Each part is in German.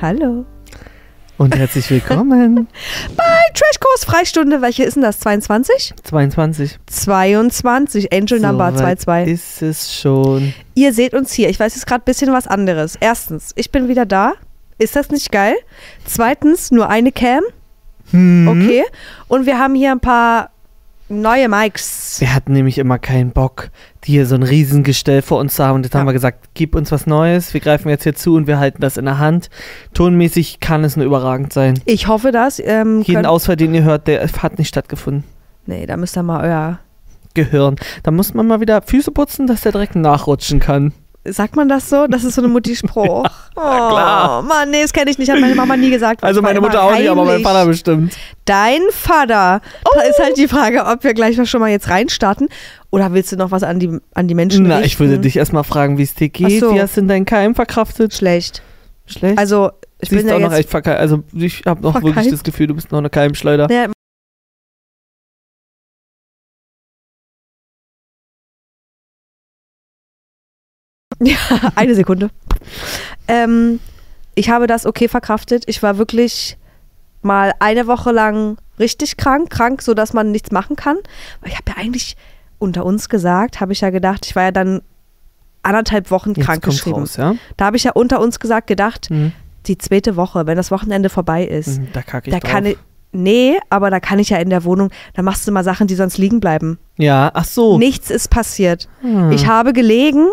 Hallo. Und herzlich willkommen. Bei Trashkurs Freistunde, welche ist denn das? 22? 22. 22, Angel Number So weit 22. Ist es schon. Ihr seht uns hier. Ich weiß jetzt gerade ein bisschen was anderes. Erstens, ich bin wieder da. Ist das nicht geil? Zweitens, nur eine Cam. Hm. Okay. Und wir haben hier ein paar neue Mics. Wir hatten nämlich immer keinen Bock, hier so ein Riesengestell vor uns zu haben. Und jetzt Ja. haben wir gesagt, gib uns was Neues. Wir greifen jetzt hier zu und wir halten das in der Hand. Tonmäßig kann es nur überragend sein. Ich hoffe das. Ähm, Jeden Ausfall, den ihr hört, der hat nicht stattgefunden. nee, da müsst ihr mal euer. Gehirn. Da muss man mal wieder Füße putzen, dass der direkt nachrutschen kann. Sagt man das so? Das ist so eine Mutti-Spruch. oh, klar. Mann, nee, das kenne ich nicht. Hat meine Mama nie gesagt. Also meine Mutter auch nicht, aber mein. Vater bestimmt. Dein Vater. Da ist halt die Frage, ob wir gleich schon mal jetzt reinstarten. Oder willst du noch was an die, an die Menschen Na, richten? ich würde dich erstmal fragen, wie es dir geht. So. Wie hast du denn deinen Keim verkraftet? Schlecht. Schlecht? Also, ich Siehst bin ja auch noch echt verkeilt. Also ich habe noch Verkeilt? wirklich das Gefühl, du bist noch eine Keimschleuder. Ja, Ja, eine Sekunde. Ähm, ich habe das okay verkraftet. Ich war wirklich mal eine Woche lang richtig krank, krank, so dass man nichts machen kann. Ich habe ja eigentlich unter uns gesagt, habe ich ja gedacht, ich war ja dann anderthalb Wochen Jetzt krank geschrieben. raus, ja? Da habe ich ja unter uns gesagt, gedacht, Mhm. die zweite Woche, wenn das Wochenende vorbei ist, Mhm, Da kacke ich da drauf. kann ich, nee, aber da kann ich ja in der Wohnung, da machst du mal Sachen, die sonst liegen bleiben. ja, ach so. Nichts ist passiert. Hm. Ich habe gelegen,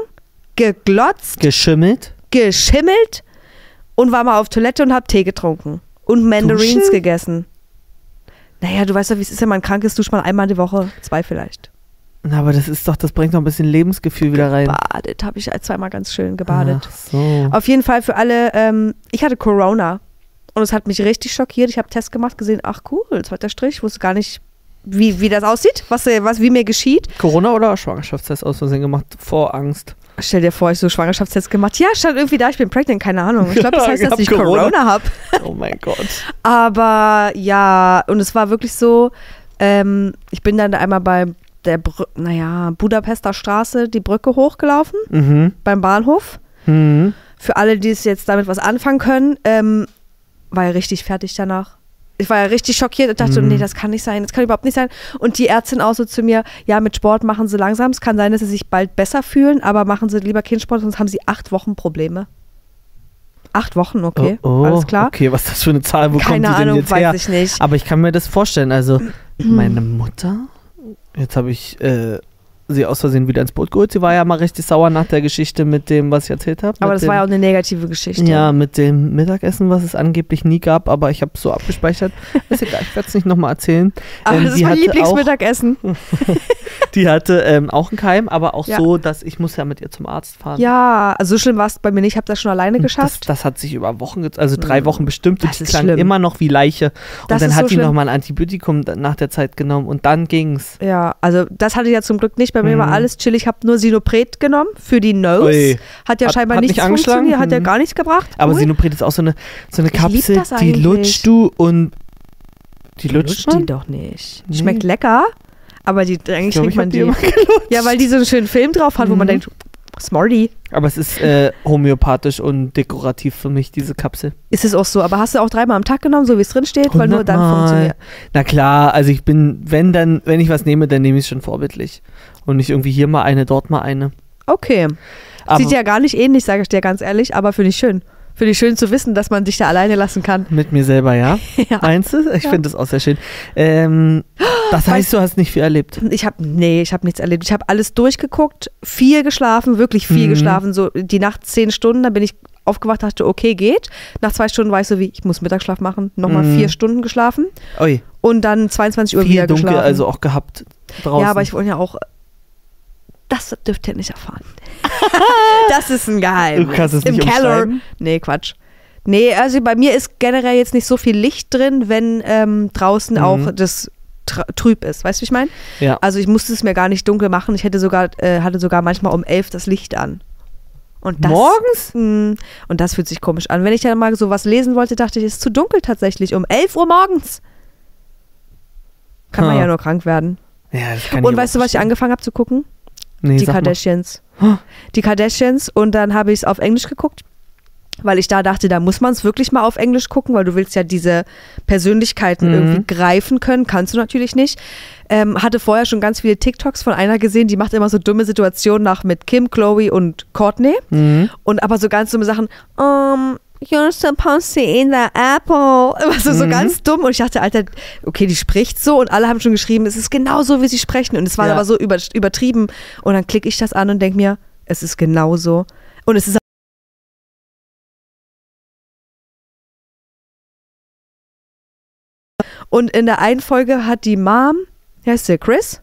geglotzt, Geschimmelt. geschimmelt und war mal auf Toilette und habe Tee getrunken. Und Mandarins Duschen? gegessen. Naja, du weißt doch, wie es ist, wenn man krank ist, duscht man einmal die Woche, zwei vielleicht. Na, aber das ist doch, das bringt noch ein bisschen Lebensgefühl wieder rein. Badet, habe ich zweimal ganz schön gebadet. Ach so. Auf jeden Fall für alle, ähm, ich hatte Corona und es hat mich richtig schockiert. Ich habe Test gemacht, gesehen, ach cool, zweiter Strich, wusste gar nicht, wie, wie das aussieht, was, was wie mir geschieht. Corona oder Schwangerschaftstest aus Versehen gemacht? Vor Angst. Stell dir vor, ich so Schwangerschaftstest gemacht. Ja, stand irgendwie da, ich bin pregnant, keine Ahnung. Ich glaube, das heißt, dass ich Corona. Corona habe. Oh mein Gott. Aber ja, und es war wirklich so, ähm, ich bin dann einmal bei der, Brü naja, Budapester Straße die Brücke hochgelaufen, Mhm. beim Bahnhof. Mhm. Für alle, die es jetzt damit was anfangen können, ähm, war ja richtig fertig danach. Ich war ja richtig schockiert und dachte, so, Mhm. nee, das kann nicht sein, das kann überhaupt nicht sein. Und die Ärztin auch so zu mir, ja, mit Sport machen sie langsam. Es kann sein, dass sie sich bald besser fühlen, aber machen sie lieber keinen Sport, sonst haben sie acht Wochen Probleme. Acht Wochen, okay, Oh, oh, alles klar. Okay, was ist das für eine Zahl? Wo Keine kommt die denn Ahnung, jetzt weiß her? ich nicht. Aber ich kann mir das vorstellen. Also, meine Mutter, jetzt habe ich äh, sie aus Versehen wieder ins Boot geholt. Sie war ja mal richtig sauer nach der Geschichte mit dem, was ich erzählt habe. Aber das dem, war ja auch eine negative Geschichte. Ja, mit dem Mittagessen, was es angeblich nie gab, aber ich habe es so abgespeichert. Ist egal, ich werde es nicht nochmal erzählen. Aber Ähm, das ist die mein Lieblingsmittagessen. Die hatte ähm, auch einen Keim, aber auch Ja. so, dass ich muss ja mit ihr zum Arzt fahren. Ja, also so schlimm war es bei mir nicht. Ich habe das schon alleine Und geschafft. Das, das hat sich über Wochen, also drei Mhm. Wochen bestimmt und Das die ist klang schlimm. immer noch wie Leiche. Und Das dann hat so die nochmal ein Antibiotikum nach der Zeit genommen und dann ging's. Ja, also das hatte ich ja zum Glück nicht. Bei mir war Mhm. alles chill. Ich habe nur Sinopret genommen für die Nose. Ui. Hat ja Hat- scheinbar hat nichts nicht angeschlagen? funktioniert, hat ja Mhm. gar nichts gebracht. Aber Cool. Sinopret ist auch so eine, so eine Kapsel, die lutschst du und die lutscht lutscht man? die doch nicht. Nee. Schmeckt lecker, aber die, eigentlich ich man die die. Ja, weil die so einen schönen Film drauf hat, wo man Mhm. denkt, Smarty. Aber es ist äh, homöopathisch und dekorativ für mich, diese Kapsel. Ist es auch so. Aber hast du auch dreimal am Tag genommen, so wie es drin steht, weil nur dann funktioniert. Na klar, also ich bin, wenn dann, wenn ich was nehme, dann nehme ich es schon vorbildlich. Und nicht irgendwie hier mal eine, dort mal eine. Okay. Aber Sieht ja gar nicht ähnlich, sage ich dir ganz ehrlich, aber finde ich schön. Finde ich schön zu wissen, dass man dich da alleine lassen kann. mit mir selber, ja? Ja. Meinst du? Ich Ja. finde das auch sehr schön. Ähm, das heißt, du hast nicht viel erlebt. Ich habe, nee, ich habe nichts erlebt. Ich habe alles durchgeguckt, viel geschlafen, wirklich viel Mhm. geschlafen. So die Nacht zehn Stunden, dann bin ich aufgewacht, dachte, okay, geht. Nach zwei Stunden war ich so wie, ich muss Mittagsschlaf machen. Nochmal Mhm. vier Stunden geschlafen Ui, und dann 22 Uhr viel wieder dunkel geschlafen. also auch gehabt draußen. ja, aber ich wollte ja auch, das dürft ihr nicht erfahren. das ist ein Geheimnis. Du kannst es Im nicht Keller. umschreiben? Nee, Quatsch. Nee, also bei mir ist generell jetzt nicht so viel Licht drin, wenn ähm, draußen Mhm. auch das tr- trüb ist. Weißt du, wie ich meine? Ja. Also ich musste es mir gar nicht dunkel machen. Ich hätte sogar, äh, hatte sogar manchmal um elf das Licht an. Und das, Morgens? Mh, und das fühlt sich komisch an. Wenn ich dann mal sowas lesen wollte, dachte ich, es ist zu dunkel tatsächlich. Um 11 Uhr morgens. Kann man ja nur krank werden. Ja, das kann Und ich weißt du, was ich angefangen habe zu gucken? Nee, die mal. Kardashians. Huh. Die Kardashians. Und dann habe ich es auf Englisch geguckt. weil ich da dachte, da muss man es wirklich mal auf Englisch gucken, weil du willst ja diese Persönlichkeiten Mhm. irgendwie greifen können, kannst du natürlich nicht. Ähm, hatte vorher schon ganz viele TikToks von einer gesehen, die macht immer so dumme Situationen nach mit Kim, Chloe und Courtney Mhm. und aber so ganz dumme Sachen, um, you're supposed to eat the apple. Immer so, so Mhm. ganz dumm. Und ich dachte, Alter, okay, die spricht so und alle haben schon geschrieben, es ist genau so, wie sie sprechen. Und es war Ja. aber so über, übertrieben. Und dann klicke ich das an und denke mir, es ist genauso. Und es ist Und in der einen Folge hat die Mom, wie heißt der, Chris?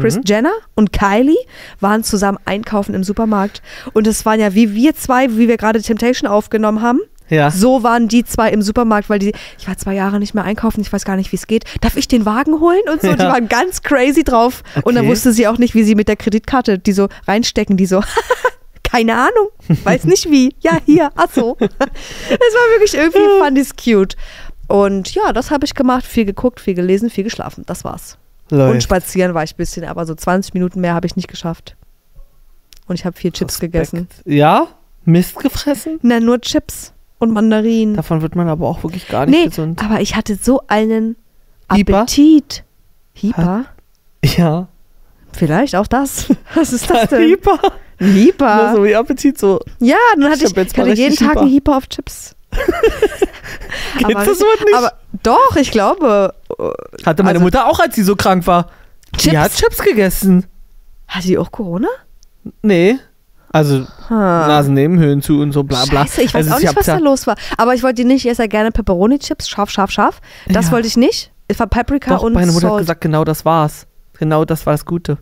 Chris Mhm. Jenner und Kylie waren zusammen einkaufen im Supermarkt. Und es waren ja wie wir zwei, wie wir gerade Temptation aufgenommen haben. Ja. So waren die zwei im Supermarkt, weil die, ich war zwei Jahre nicht mehr einkaufen, ich weiß gar nicht, wie es geht. Darf ich den Wagen holen? Und so, Ja. die waren ganz crazy drauf. Und dann Okay. wusste sie auch nicht, wie sie mit der Kreditkarte die so reinstecken, die so, keine Ahnung, weiß nicht wie. Ja, hier, ach so. Es war wirklich irgendwie, fand ich cute. Und ja, das habe ich gemacht, viel geguckt, viel gelesen, viel geschlafen. Das war's. Und Läuft. spazieren war ich ein bisschen, aber so 20 Minuten mehr habe ich nicht geschafft. Und ich habe viel Chips Respekt. gegessen. Ja? Mist gefressen? Na, nur Chips und Mandarinen. Davon wird man aber auch wirklich gar nicht Nee, gesund. aber ich hatte so einen? Appetit. Hieper? Ja. Vielleicht auch das. Was ist das denn? Hyper. Hieper. So wie Appetit, so. Ja, dann hatte Ich ich, hatte jeden Tag Hieper. einen Hieper auf Chips. Kennst Aber- das Wort nicht? Aber doch, ich glaube. äh, Hatte meine also- Mutter auch, als sie so krank war. Die Chips? hat Chips gegessen. Hatte die auch Corona? Nee. Also Ha. Nasennebenhöhlen zu und so bla bla. Scheiße, ich weiß also auch nicht, was da los war. Aber ich wollte die nicht. Ich esse ja gerne Pepperoni-Chips, scharf, scharf, scharf. Das Ja. wollte ich nicht. Es war Paprika Doch, und meine Mutter hat Salt. gesagt, genau das war's. Genau das war das Gute.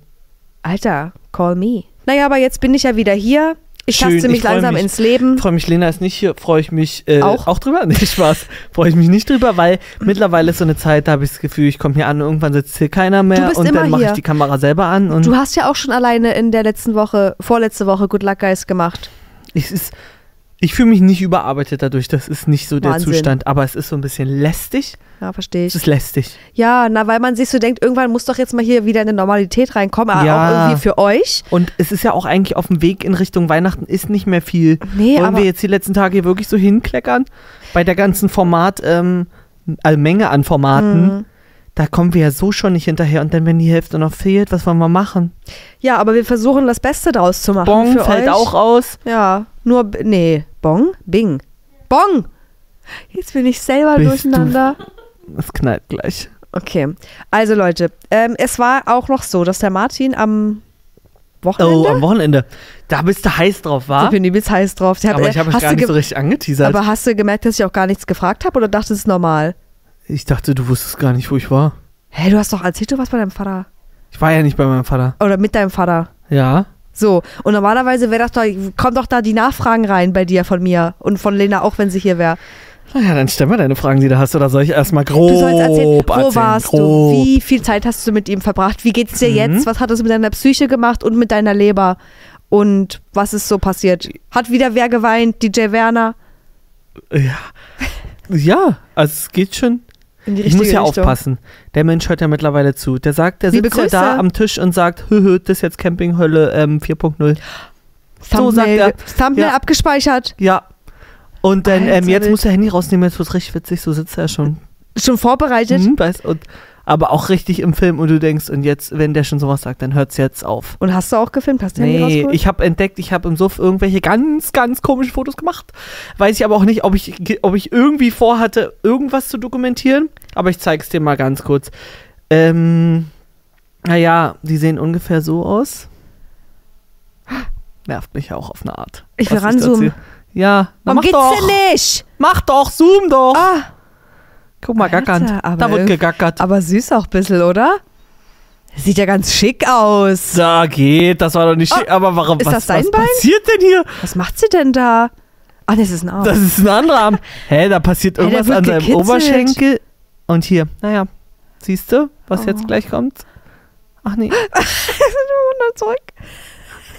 Alter, call me. Naja, aber jetzt bin ich ja wieder hier. Ich Schön, taste mich ich langsam mich. ins Leben. Freue mich, Lena ist nicht hier, freue ich mich äh, Auch? auch drüber. Nee, Spaß. Freue ich mich nicht drüber, weil mittlerweile ist so eine Zeit, da habe ich das Gefühl, ich komme hier an, irgendwann sitzt hier keiner mehr und dann mache ich die Kamera selber an und Du hast ja auch schon alleine in der letzten Woche, vorletzte Woche Good Luck Guys gemacht. es ist, ich fühle mich nicht überarbeitet dadurch, das ist nicht so der Wahnsinn. Zustand, aber es ist so ein bisschen lästig. Ja, verstehe Es ich. ist lästig. Ja, na, weil man sich so denkt, irgendwann muss doch jetzt mal hier wieder eine Normalität reinkommen, aber Ja. auch irgendwie für euch. Und es ist ja auch eigentlich auf dem Weg in Richtung Weihnachten ist nicht mehr viel. Nee, Wollen wir jetzt die letzten Tage hier wirklich so hinkleckern? Bei der ganzen Format, ähm, äh, Menge an Formaten, Mhm. Da kommen wir ja so schon nicht hinterher. Und dann, wenn die Hälfte noch fehlt, was wollen wir machen? ja, aber wir versuchen das Beste draus zu machen. Bong für fällt euch. auch aus. Ja, nur, nee, Bong? Bing. Bong! Jetzt bin ich selber Bist du- durcheinander. Es knallt gleich. Okay, also Leute, ähm, es war auch noch so, dass der Martin am Wochenende, Oh, am Wochenende. Da bist du heiß drauf, ich wa? bin übelst heiß drauf. Ich hab, Aber äh, ich habe hast gar du nicht so richtig angeteasert. Aber hast du gemerkt, dass ich auch gar nichts gefragt habe oder dachtest du, es ist normal? Ich dachte, du wusstest gar nicht, wo ich war. Hä, du hast doch erzählt, du warst bei deinem Vater. Ich war ja nicht bei meinem Vater. Oder mit deinem Vater. Ja. So, und normalerweise wäre doch da, kommen doch da die Nachfragen rein bei dir von mir und von Lena auch, wenn sie hier wäre. Naja, dann stell mal deine Fragen, die du hast. Oder soll ich erstmal grob Du sollst erzählen, wo erzählen? warst grob. du? Wie viel Zeit hast du mit ihm verbracht? Wie geht's dir Mhm. jetzt? Was hat es mit deiner Psyche gemacht und mit deiner Leber? Und was ist so passiert? Hat wieder wer geweint? DJ Werner? Ja. Ja, also es geht schon. Ich muss ja Richtung. aufpassen. Der Mensch hört ja mittlerweile zu. Der sagt, der sitzt ja da am Tisch und sagt, hö, hö, das ist jetzt Campinghölle ähm, 4.0. So sagt er. Thumbnail Ja. abgespeichert. Ja. Und dann, ähm, jetzt muss er Handy rausnehmen, jetzt wird richtig witzig, so sitzt er schon. Schon vorbereitet. Mhm, weißt, und, aber auch richtig im Film und du denkst, und jetzt, wenn der schon sowas sagt, dann hört's jetzt auf. Und hast du auch gefilmt? Hast du Nee, ich habe entdeckt, ich habe im Suff irgendwelche ganz, ganz komischen Fotos gemacht. Weiß ich aber auch nicht, ob ich, ob ich irgendwie vorhatte, irgendwas zu dokumentieren. Aber ich zeige es dir mal ganz kurz. Ähm, naja, die sehen ungefähr so aus. Nervt mich ja auch auf eine Art. Ich will ranzoomen. Ja, na Warum mach geht's doch. denn nicht? Mach doch, zoom doch. Ah, Guck mal, Alter, gackern. aber Da wird gegackert. aber süß auch ein bisschen, oder? Sieht ja ganz schick aus. Da geht, das war doch nicht schick. aber warum, ist was, das dein was Bein? passiert denn hier? Was macht sie denn da? Ach, das ist ein Arm. Das ist ein anderer Arm. Hä, da passiert irgendwas wird an seinem gekitzelt. Oberschenkel. Und hier, naja, siehst du, was Oh. jetzt gleich kommt? Ach nee. zurück.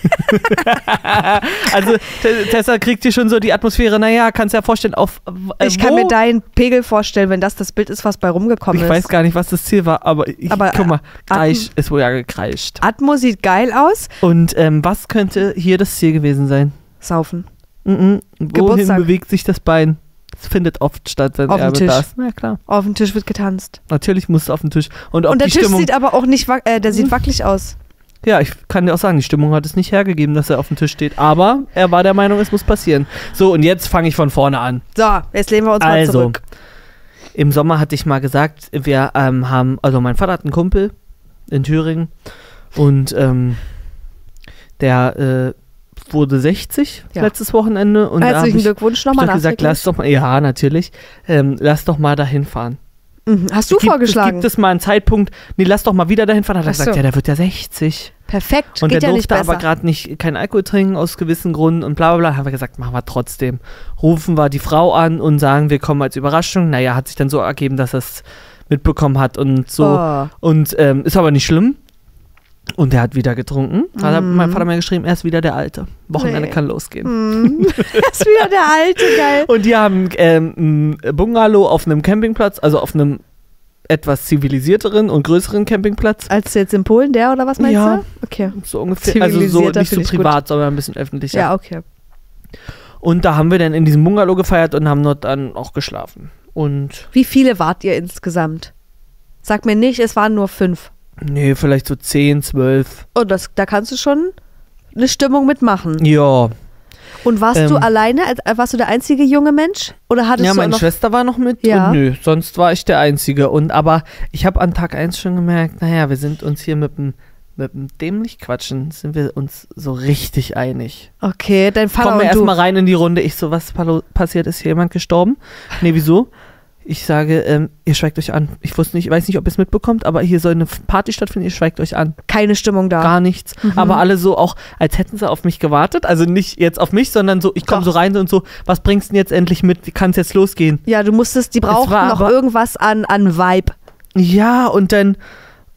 Also Te- Tessa kriegt hier schon so die Atmosphäre, naja, kannst ja vorstellen, auf äh, Ich kann wo? mir deinen Pegel vorstellen, wenn das das Bild ist, was bei rumgekommen Ich ist. weiß gar nicht, was das Ziel war, aber, ich, Aber, guck mal, Kreisch ist wohl ja gekreischt. Atmo sieht geil aus. Und ähm, was könnte hier das Ziel gewesen sein? Saufen. Mhm. Wohin Geburtstag. bewegt sich das Bein? Es findet oft statt, wenn Auf dem Erbe Tisch. da ist. Na klar. Auf dem Tisch wird getanzt. Natürlich muss es auf den Tisch. Und, Und der Tisch Stimmung. sieht aber auch nicht, äh, der sieht wackelig aus. Ja, ich kann dir auch sagen, die Stimmung hat es nicht hergegeben, dass er auf dem Tisch steht. Aber er war der Meinung, es muss passieren. So, und jetzt fange ich von vorne an. So, jetzt lehnen wir uns mal Also, zurück. im Sommer hatte ich mal gesagt, wir ähm, haben, also mein Vater hat einen Kumpel in Thüringen und ähm, der äh, wurde 60 Ja. letztes Wochenende und habe Herzlichen ich, Glückwunsch hab ich nochmal doch gesagt, lass doch mal, ja natürlich, ähm, lass doch mal dahin fahren. Mhm. Hast du gibt, vorgeschlagen? Gibt es mal einen Zeitpunkt, nee, lass doch mal wieder dahin fahren. Hat er Ach so. gesagt, ja, der wird ja 60. Perfekt, Und geht der ja durfte aber gerade nicht kein Alkohol trinken aus gewissen Gründen und bla bla bla. Haben wir gesagt, machen wir trotzdem. Rufen wir die Frau an und sagen, wir kommen als Überraschung. Naja, hat sich dann so ergeben, dass er es mitbekommen hat und so. Oh. Und ähm, ist aber nicht schlimm. Und er hat wieder getrunken. Da hat Mhm. mein Vater mir geschrieben, er ist wieder der Alte. Wochenende Nee. kann losgehen. Hm. ist wieder der alte, geil. Und die haben ähm, ein Bungalow auf einem Campingplatz, also auf einem etwas zivilisierteren und größeren Campingplatz. Als jetzt in Polen, der oder was meinst Ja. du? Okay. So ungefähr. Also so nicht so privat, sondern ein bisschen öffentlicher. Ja, okay. Und da haben wir dann in diesem Bungalow gefeiert und haben dort dann auch geschlafen. Und Wie viele wart ihr insgesamt? Sag mir nicht, es waren nur fünf. Nee, vielleicht so 10, 12. Oh, das, da kannst du schon eine Stimmung mitmachen. Ja. Und warst du Ähm. alleine? Als- äh, Warst du der einzige junge Mensch? Oder hattest Ja, du meine Schwester war noch mit Ja. und nö, sonst war ich der Einzige. Und aber ich habe an Tag 1 schon gemerkt, naja, wir sind uns hier mit dem mit dem dämlich quatschen, sind wir uns so richtig einig. Okay, dein Vater Kommen wir und du. erstmal rein in die Runde. Ich so, was passiert? Ist hier jemand gestorben? Nee, wieso? Ich sage, ähm, ihr schweigt euch an. Ich wusste nicht, ich weiß nicht, ob ihr es mitbekommt, aber hier soll eine Party stattfinden, ihr schweigt euch an. Keine Stimmung da. Gar nichts. Mhm. Aber alle so auch, als hätten sie auf mich gewartet. Also nicht jetzt auf mich, sondern so, ich komme so rein und so, was bringst du denn jetzt endlich mit? Kann es jetzt losgehen? Ja, du musstest, die brauchten war noch aber- irgendwas an, an Vibe. Ja, und dann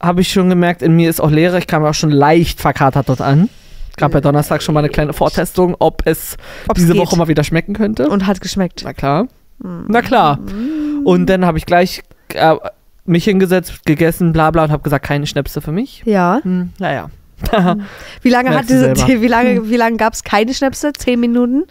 habe ich schon gemerkt, in mir ist auch Leere. Ich kam auch schon leicht verkatert dort an. Gab ja Donnerstag schon mal eine kleine Vortestung, ob es Ob's diese geht. Woche mal wieder schmecken könnte. Und hat geschmeckt. Na klar. Mhm. Na klar. Und dann habe ich gleich äh, mich hingesetzt, gegessen, bla bla und habe gesagt, keine Schnäpse für mich. Ja. Hm, naja. Wie lange, hat Merkst selber. Hm. wie lange, wie lange gab es keine Schnäpse? Zehn Minuten?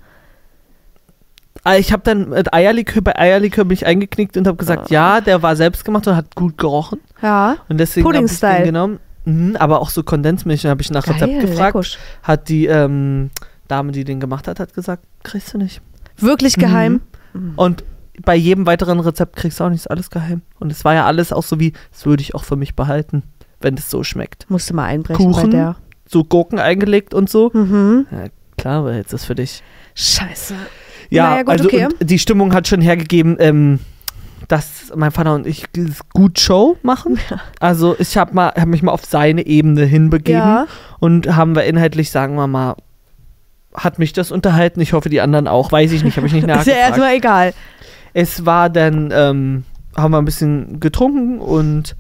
Ah, Ich habe dann mit Eierlikör, bei Eierlikör bin ich eingeknickt und habe gesagt, Ah. ja, der war selbst gemacht und hat gut gerochen. Ja. Und deswegen habe ich Pudding-Style. den genommen. Mhm, aber auch so Kondensmilch. Habe ich nach Rezept gefragt. leckusch. Hat die ähm, Dame, die den gemacht hat, hat gesagt, kriegst du nicht. Wirklich geheim? Und bei jedem weiteren Rezept kriegst du auch nicht ist alles geheim. Und es war ja alles auch so wie, das würde ich auch für mich behalten, wenn es so schmeckt. Musste mal einbrechen Kuchen? bei der. So Gurken eingelegt und so. Mhm. Ja, klar, aber jetzt ist für dich. Scheiße. Ja, Naja, gut, also okay. die Stimmung hat schon hergegeben, ähm, dass mein Vater und ich gut Show machen. Also ich habe mal, hab mich mal auf seine Ebene hinbegeben Ja. und haben wir inhaltlich, sagen wir mal, hat mich das unterhalten. Ich hoffe, die anderen auch. Weiß ich nicht, habe ich nicht Ist ja nachgefragt. erstmal egal. Es war dann, ähm, haben wir ein bisschen getrunken und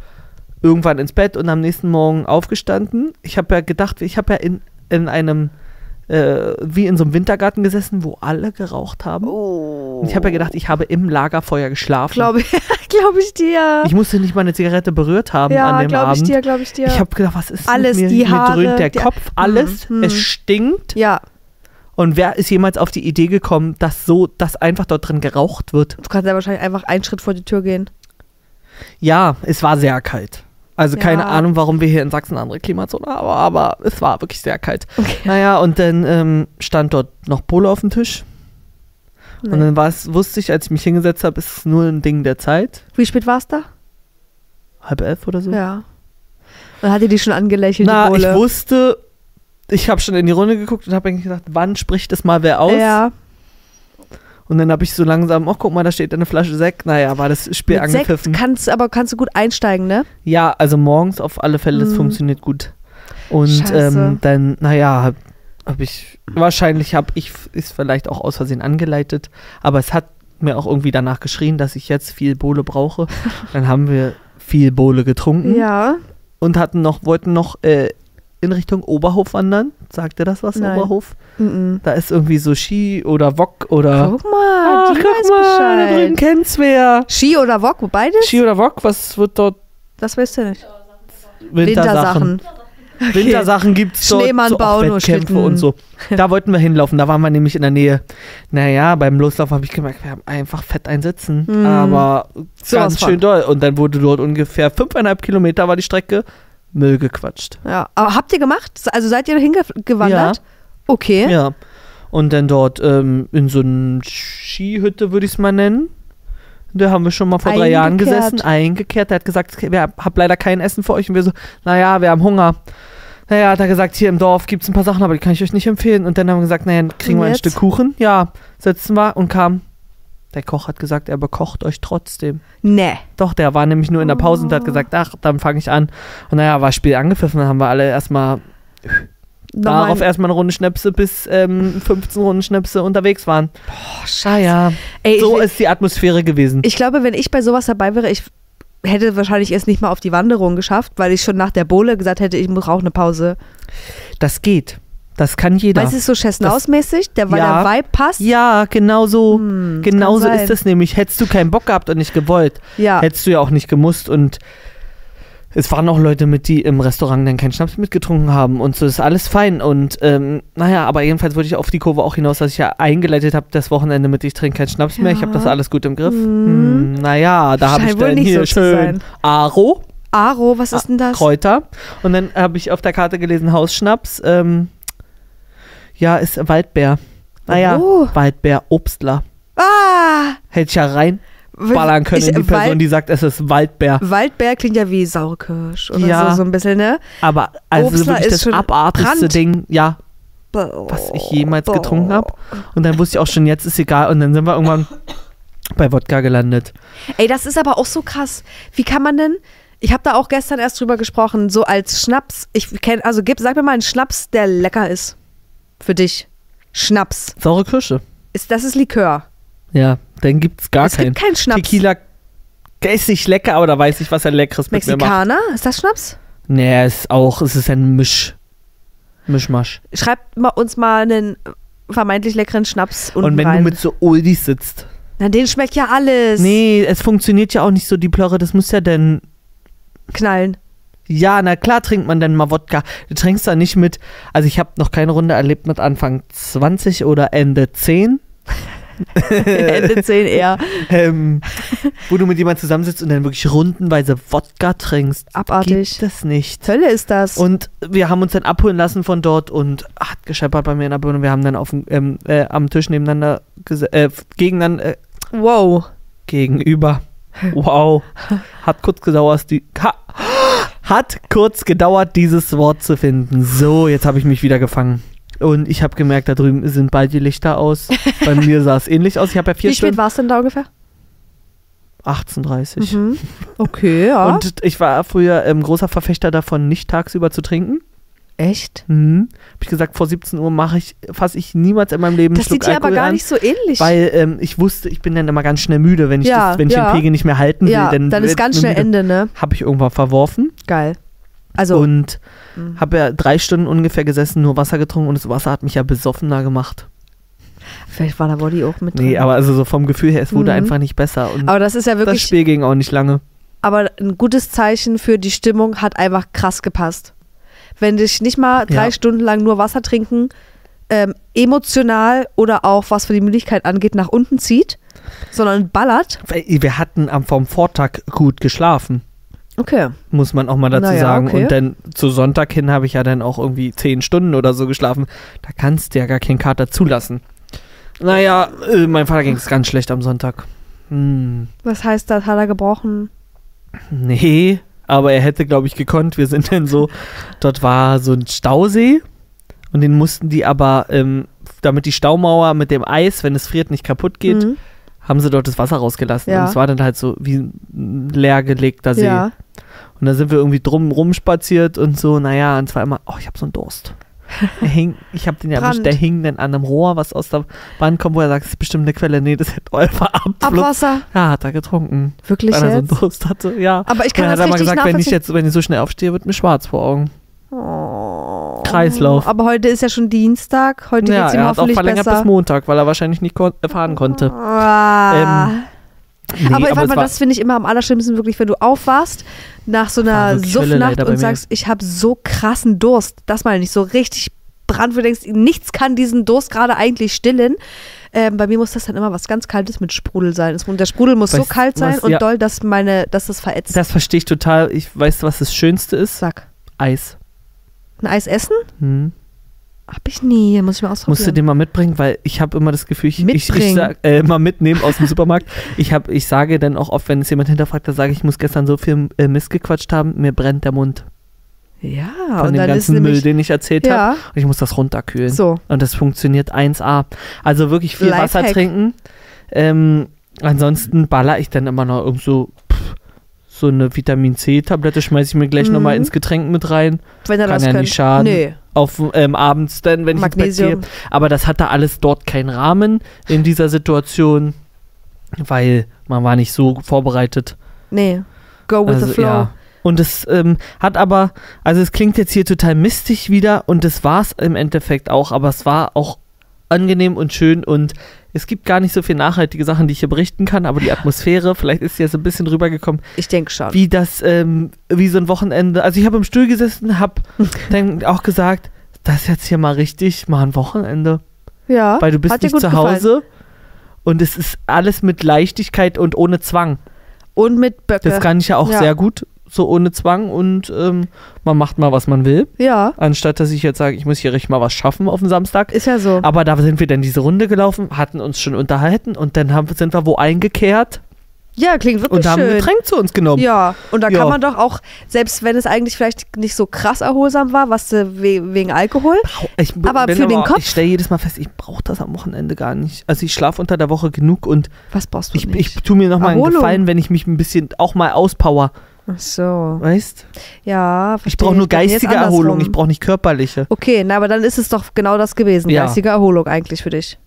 irgendwann ins Bett und am nächsten Morgen aufgestanden. Ich habe ja gedacht, ich habe ja in, in einem, äh, wie in so einem Wintergarten gesessen, wo alle geraucht haben. Oh. Und ich habe ja gedacht, ich habe im Lagerfeuer geschlafen. Glaube glaub ich dir. ich musste nicht mal eine Zigarette berührt haben an ja, dem glaube ich Abend. dir, glaube ich dir. Ich habe gedacht, was ist Alles, mit mir? die mir Haare, dröhnt der die- Kopf, alles. Mhm, Es mhm. stinkt. ja, Und wer ist jemals auf die Idee gekommen, dass so, dass einfach dort drin geraucht wird? du kannst ja wahrscheinlich einfach einen Schritt vor die Tür gehen. Ja, es war sehr kalt. Also Ja. keine Ahnung, warum wir hier in Sachsen eine andere Klimazone haben, aber es war wirklich sehr kalt. Okay. Naja, und dann ähm, stand dort noch Pole auf dem Tisch. Und Nee. dann war es, wusste ich, als ich mich hingesetzt habe, ist es nur ein Ding der Zeit. Wie spät war's da? Halb elf oder so. Ja. Und hat die schon angelächelt, Na, die ich wusste, ich habe schon in die Runde geguckt und habe eigentlich gedacht, wann spricht das mal wer aus? Ja. Und dann habe ich so langsam, oh guck mal, da steht eine Flasche Sekt. Naja, war das Spiel Mit Sekt angepfiffen. kannst, aber kannst du gut einsteigen, ne? Ja, also morgens auf alle Fälle, das Mhm. funktioniert gut. Und ähm, dann, naja, habe hab ich, wahrscheinlich habe ich es vielleicht auch aus Versehen angeleitet, aber es hat mir auch irgendwie danach geschrien, dass ich jetzt viel Bohle brauche. dann haben wir viel Bohle getrunken Ja. und hatten noch, wollten noch äh, in Richtung Oberhof wandern. Sagt ihr das was, Nein. Oberhof? Mhm. Da ist irgendwie so Ski oder Wok oder. Guck mal, Ach, die guck weiß mal, da drüben Bescheid. kennt's wer. Ski oder Wok, beides? Ski oder Wok, was wird dort Das weißt du nicht. Wintersachen? Wintersachen. Wintersachen gibt es dort. Schneemann so bauen, Wettkämpfe und so. Da wollten wir hinlaufen. Da waren wir nämlich in der Nähe. Naja, beim Loslauf habe ich gemerkt, wir haben einfach fett einsitzen. Mhm. Aber Sowas ganz schön doll. Und dann wurde dort ungefähr fünfeinhalb Kilometer war die Strecke Müll gequatscht. Ja. Aber habt ihr gemacht? Also seid ihr hingewandert? Ja. Okay. Ja. Und dann dort ähm, in so einer Skihütte, würde ich es mal nennen. Da haben wir schon mal vor drei Jahren gesessen, eingekehrt. Der hat gesagt, wir haben leider kein Essen für euch. Und wir so, naja, wir haben Hunger. Naja, hat er gesagt, hier im Dorf gibt es ein paar Sachen, aber die kann ich euch nicht empfehlen. Und dann haben wir gesagt, naja, dann kriegen wir ein? Stück Kuchen. Ja, setzen wir und kam. Der Koch hat gesagt, er bekocht euch trotzdem. Nee. Doch, der war nämlich nur in der Pause und hat gesagt, ach, dann fange ich an. Und naja, war Spiel angepfiffen, dann haben wir alle erstmal darauf erstmal eine Runde Schnäpse bis ähm, 15 Runden Schnäpse unterwegs waren. Oh, Ah ja, Ey, so ich, ist die Atmosphäre gewesen. ich glaube, wenn ich bei sowas dabei wäre, ich hätte wahrscheinlich erst nicht mal auf die Wanderung geschafft, weil ich schon nach der Bohle gesagt hätte, ich brauche eine Pause. das geht. Das kann jeder. Weißt du, so Chesnaus-mäßig, der, weil Ja. der Vibe passt. ja, genau so. Hm, genau so ist es nämlich. Hättest du keinen Bock gehabt und nicht gewollt, Ja. hättest du ja auch nicht gemusst. Und es waren auch Leute mit, die im Restaurant dann keinen Schnaps mitgetrunken haben. Und so ist alles fein. Und ähm, naja, aber jedenfalls wollte ich auf die Kurve auch hinaus, dass ich ja eingeleitet habe, das Wochenende mit, ich trinke keinen Schnaps mehr. Ich habe Ja. das alles gut im Griff. Mhm. Hm, naja, da habe ich dann hier so schön. Aro. Aro, was ist denn das? Kräuter. Und dann habe ich auf der Karte gelesen, Hausschnaps. Ähm, ja, ist Waldbär. Naja, Oh. Waldbär, Obstler. Ah! Hätte ich ja reinballern können Ich- in die Person, Wald- die sagt, es ist Waldbär. Waldbär klingt ja wie Saurkirsch oder Ja. so, so ein bisschen, ne? Aber also Obstler wirklich ist das abartigste Brand. Ding, ja, was ich jemals getrunken habe. Und dann wusste ich auch schon, jetzt ist egal. Und dann sind wir irgendwann bei Wodka gelandet. Ey, das ist aber auch so krass. Wie kann man denn? Ich habe da auch gestern erst drüber gesprochen, so als Schnaps. Ich kenne, also gib, sag mir mal einen Schnaps, der lecker ist. Für dich. Schnaps. Saure Kirsche. Ist, das ist Likör. Ja, dann gibt es gar es keinen. gibt keinen Schnaps. Tequila der ist nicht lecker, aber da weiß ich, was er Leckeres mit mir macht. Mexikaner? Ist das Schnaps? Nee, es ist auch, es ist ein Misch. Mischmasch. Schreibt mal uns mal einen vermeintlich leckeren Schnaps unten Und wenn rein. du mit so Oldies sitzt. Na, den schmeckt ja alles. Nee, es funktioniert ja auch nicht so, die Plörre, das muss ja dann. Knallen. Ja, na klar trinkt man dann mal Wodka. Du trinkst da nicht mit. Also ich habe noch keine Runde erlebt mit Anfang 20 oder Ende 10. Ende 10 eher. ähm, wo du mit jemandem zusammensitzt und dann wirklich rundenweise Wodka trinkst. Abartig. Gibt es nicht. Hölle ist das. Und wir haben uns dann abholen lassen von dort und hat gescheppert bei mir in der Birne. Wir haben dann auf, ähm, äh, am Tisch nebeneinander, äh, gegeneinander, äh, wow. gegenüber. Wow. Hat kurz gedauert, die, ha, hat kurz gedauert, dieses Wort zu finden. So, jetzt habe ich mich wieder gefangen. Und ich habe gemerkt, da drüben sind bald die Lichter aus. Bei mir sah es ähnlich aus. Ich habe ja vier Wie spät war es denn da ungefähr? 18.30 Mhm. Okay, ja. Und ich war früher ähm, großer Verfechter davon, nicht tagsüber zu trinken. Echt? Mhm. Hab ich gesagt, vor 17 Uhr mache ich, fasse ich niemals in meinem Leben Das Schluck sieht dir aber gar an, nicht so ähnlich. Weil ähm, ich wusste, ich bin dann immer ganz schnell müde, wenn ich, Ja, das, wenn ich ja. den Pegel nicht mehr halten will. ja, dann, dann ist ganz schnell müde. Ende, ne? Habe ich irgendwann verworfen Geil. Also, und Mhm. habe ja drei Stunden ungefähr gesessen, nur Wasser getrunken und das Wasser hat mich ja besoffener gemacht. vielleicht war da Body auch mit drin. Nee, aber also so vom Gefühl her, es wurde Mhm. einfach nicht besser. Und aber das ist ja das wirklich, Spiel ging auch nicht lange. aber ein gutes Zeichen für die Stimmung hat einfach krass gepasst. Wenn dich nicht mal drei Ja. Stunden lang nur Wasser trinken, ähm, emotional oder auch was für die Müdigkeit angeht, nach unten zieht, sondern ballert. Wir hatten am vom Vortag gut geschlafen. Okay. muss man auch mal dazu Naja, sagen. okay. Und dann zu Sonntag hin habe ich ja dann auch irgendwie zehn Stunden oder so geschlafen. Da kannst du ja gar keinen Kater zulassen. Naja, äh, mein Vater ging es ganz schlecht am Sonntag. Hm, Was heißt das? Hat er gebrochen? nee, aber er hätte, glaube ich, gekonnt. Wir sind dann so, dort war so ein Stausee und den mussten die aber, ähm, damit die Staumauer mit dem Eis, wenn es friert, nicht kaputt geht, Mhm. haben sie dort das Wasser rausgelassen. Ja. Und es war dann halt so wie ein leergelegter See. Ja. Und da sind wir irgendwie drum rumspaziert und so, naja, und zwar immer, oh, ich hab so einen Durst. Er hing, ich hab den ja erwischt, der hing dann an einem Rohr, was aus der Wand kommt, wo er sagt, das ist bestimmt eine Quelle. Nee, das ist euer Abfluss. Abwasser? Ja, hat er getrunken. Wirklich weil er so einen? Durst hatte, ja. Aber ich kann das hat er mal gesagt, wenn ich jetzt, wenn ich so schnell aufstehe, wird mir schwarz vor Augen. Oh. Kreislauf. Aber heute ist ja schon Dienstag. Heute ja, geht's ihm er hat auch verlängert besser. bis Montag, weil er wahrscheinlich nicht kon- fahren konnte. Ah. Nee, aber mal, war- das finde ich immer am allerschlimmsten, wirklich, wenn du aufwachst nach so einer Suffnacht und sagst, ich habe so krassen Durst. Das meine ich, so richtig Brand, wo du denkst, nichts kann diesen Durst gerade eigentlich stillen. Ähm, bei mir muss das dann immer was ganz Kaltes mit Sprudel sein. Und der Sprudel muss so Weißt- kalt sein was- und ja. doll, dass meine, dass das verätzt. das verstehe ich total. Ich weiß, was das Schönste ist. Sag. Eis. Ein Eis essen? Hm. Hab ich nie. Muss ich mal ausprobieren. Musst du den mal mitbringen, weil ich habe immer das Gefühl, ich, ich, ich sag, äh, mal mitnehmen aus dem Supermarkt. Ich, hab, ich sage dann auch oft, wenn es jemand hinterfragt, da sage ich, ich muss gestern so viel äh, Mist gequatscht haben, mir brennt der Mund ja, von und dem dann ist ganzen Müll, nämlich, den ich erzählt habe. ja, Und ich muss das runterkühlen. so. Und das funktioniert 1A. Also wirklich viel Wasser Lifehack. trinken. Ähm, ansonsten baller ich dann immer noch irgend so, pff, so eine Vitamin C-Tablette, schmeiße ich mir gleich Mhm. nochmal ins Getränk mit rein. Wenn er Kann das ja könnt. nicht schaden. Nee, Auf ähm, abends dann, wenn ich ins Bett Magnesium. gehe. Aber das hatte alles dort keinen Rahmen in dieser Situation, weil man war nicht so vorbereitet. Nee. Go with Also, the flow. ja. Und es ähm, hat aber, also es klingt jetzt hier total mistig wieder und das war es im Endeffekt auch, aber es war auch angenehm und schön und es gibt gar nicht so viel nachhaltige Sachen, die ich hier berichten kann, aber die Atmosphäre, vielleicht ist sie jetzt ein bisschen rübergekommen, Ich denke schon. wie das, ähm, wie so ein Wochenende. Also ich habe im Stuhl gesessen, habe dann auch gesagt, das ist jetzt hier mal richtig, mal ein Wochenende, ja. weil du bist nicht zu gefallen. Hause und es ist alles mit Leichtigkeit und ohne Zwang. Und mit Böcke. Das kann ich ja auch Ja. sehr gut, so ohne Zwang und ähm, man macht mal, was man will, ja, anstatt dass ich jetzt sage, ich muss hier richtig mal was schaffen auf dem Samstag. ist ja so. Aber da sind wir dann diese Runde gelaufen, hatten uns schon unterhalten und dann haben, sind wir wo eingekehrt Ja, klingt wirklich und haben ein schön. Getränk zu uns genommen. Ja, und da Ja. kann man doch auch, selbst wenn es eigentlich vielleicht nicht so krass erholsam war, was we wegen Alkohol, Ich Aber für den Kopf? Ich stelle jedes Mal fest, ich brauche das am Wochenende gar nicht. Also ich schlafe unter der Woche genug und was brauchst du ich, nicht? ich tue mir nochmal einen. Gefallen, wenn ich mich ein bisschen auch mal auspower. Ach so. Weißt? Ja, Ich brauche nur geistige Erholung, ich brauche nicht körperliche. Okay, na, aber dann ist es doch genau das gewesen. Ja. Geistige Erholung eigentlich für dich.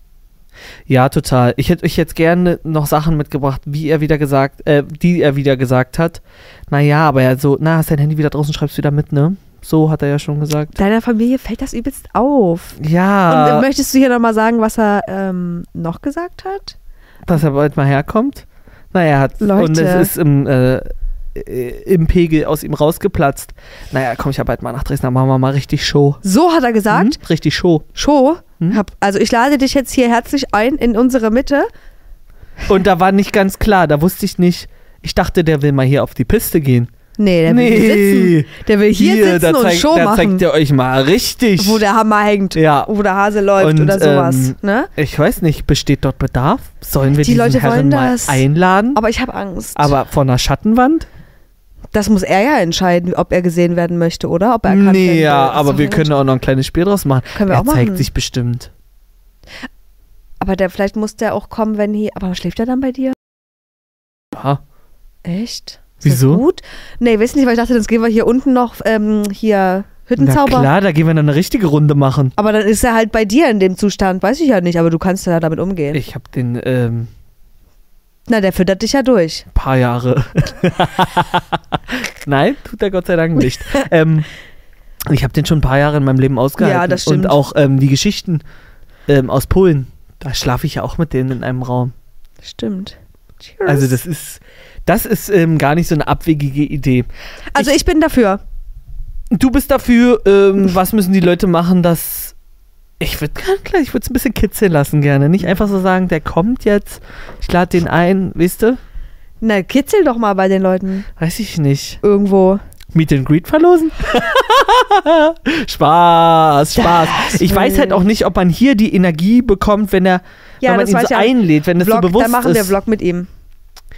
Ja, total. Ich hätte euch jetzt gerne noch Sachen mitgebracht, wie er wieder gesagt, äh, die er wieder gesagt hat. Naja, aber er so, na, hast dein Handy wieder draußen, schreibst wieder mit, ne? So hat er ja schon gesagt. Deiner Familie fällt das übelst auf. Und Ja, äh, möchtest du hier nochmal sagen, was er ähm, noch gesagt hat? dass er bald mal herkommt. Naja, er hat, Leute. und es ist im, äh, äh, im Pegel aus ihm rausgeplatzt. Naja, komm ich ja bald mal nach Dresden, dann machen wir mal richtig Show. So hat er gesagt. Hm? Richtig Show. Show. Hm? Hab, also ich lade dich jetzt hier herzlich ein in unsere Mitte. Und da war nicht ganz klar, da wusste ich nicht. Ich dachte, der will mal hier auf die Piste gehen. Nee, der will hier sitzen. Der will hier, sitzen da, und zeigt, Show da machen. zeigt er euch mal richtig. wo der Hammer hängt. ja, Wo der Hase läuft Und, oder sowas. ähm, ne? ich weiß nicht, besteht dort Bedarf? Sollen wir Die diesen Leute Herren wollen mal das. einladen? Aber ich habe Angst. Aber von einer Schattenwand? Das muss er ja entscheiden, ob er gesehen werden möchte, oder? Ob er erkannt werden Nee, will. ja, ist aber wir können auch noch ein kleines Spiel draus machen. Können wir er auch zeigt machen. sich bestimmt. Aber der, vielleicht muss der auch kommen, wenn hier. Aber schläft er dann bei dir? Ja. Echt? Ist Wieso? Das gut? Nee, weiß nicht, weil ich dachte, jetzt gehen wir hier unten noch ähm, hier Na Hüttenzauber. klar, da gehen wir dann eine richtige Runde machen. Aber dann ist er halt bei dir in dem Zustand, weiß ich ja nicht, aber du kannst ja damit umgehen. Ich habe den ähm, Na, der füttert dich ja durch. paar Jahre. Nein, tut er Gott sei Dank nicht. ähm, ich habe den schon ein paar Jahre in meinem Leben ausgehalten. Ja, das stimmt. Und auch ähm, die Geschichten ähm, aus Polen, da schlafe ich ja auch mit denen in einem Raum. Stimmt. Cheers. Also das ist, das ist ähm, gar nicht so eine abwegige Idee. Also ich bin dafür. Du bist dafür, ähm, was müssen die Leute machen, dass ich würde klar, ich würde es ein bisschen kitzeln lassen gerne. Nicht einfach so sagen, der kommt jetzt, ich lade den ein, weißt du? Na, kitzel doch mal bei den Leuten Weiß ich nicht. irgendwo. Meet and Greet verlosen? Spaß, Spaß. Das ich weiß halt auch nicht, ob man hier die Energie bekommt, wenn er, Ja, wenn man ihn so ja. einlädt, wenn das Vlog, so bewusst da machen ist. wir Vlog mit ihm.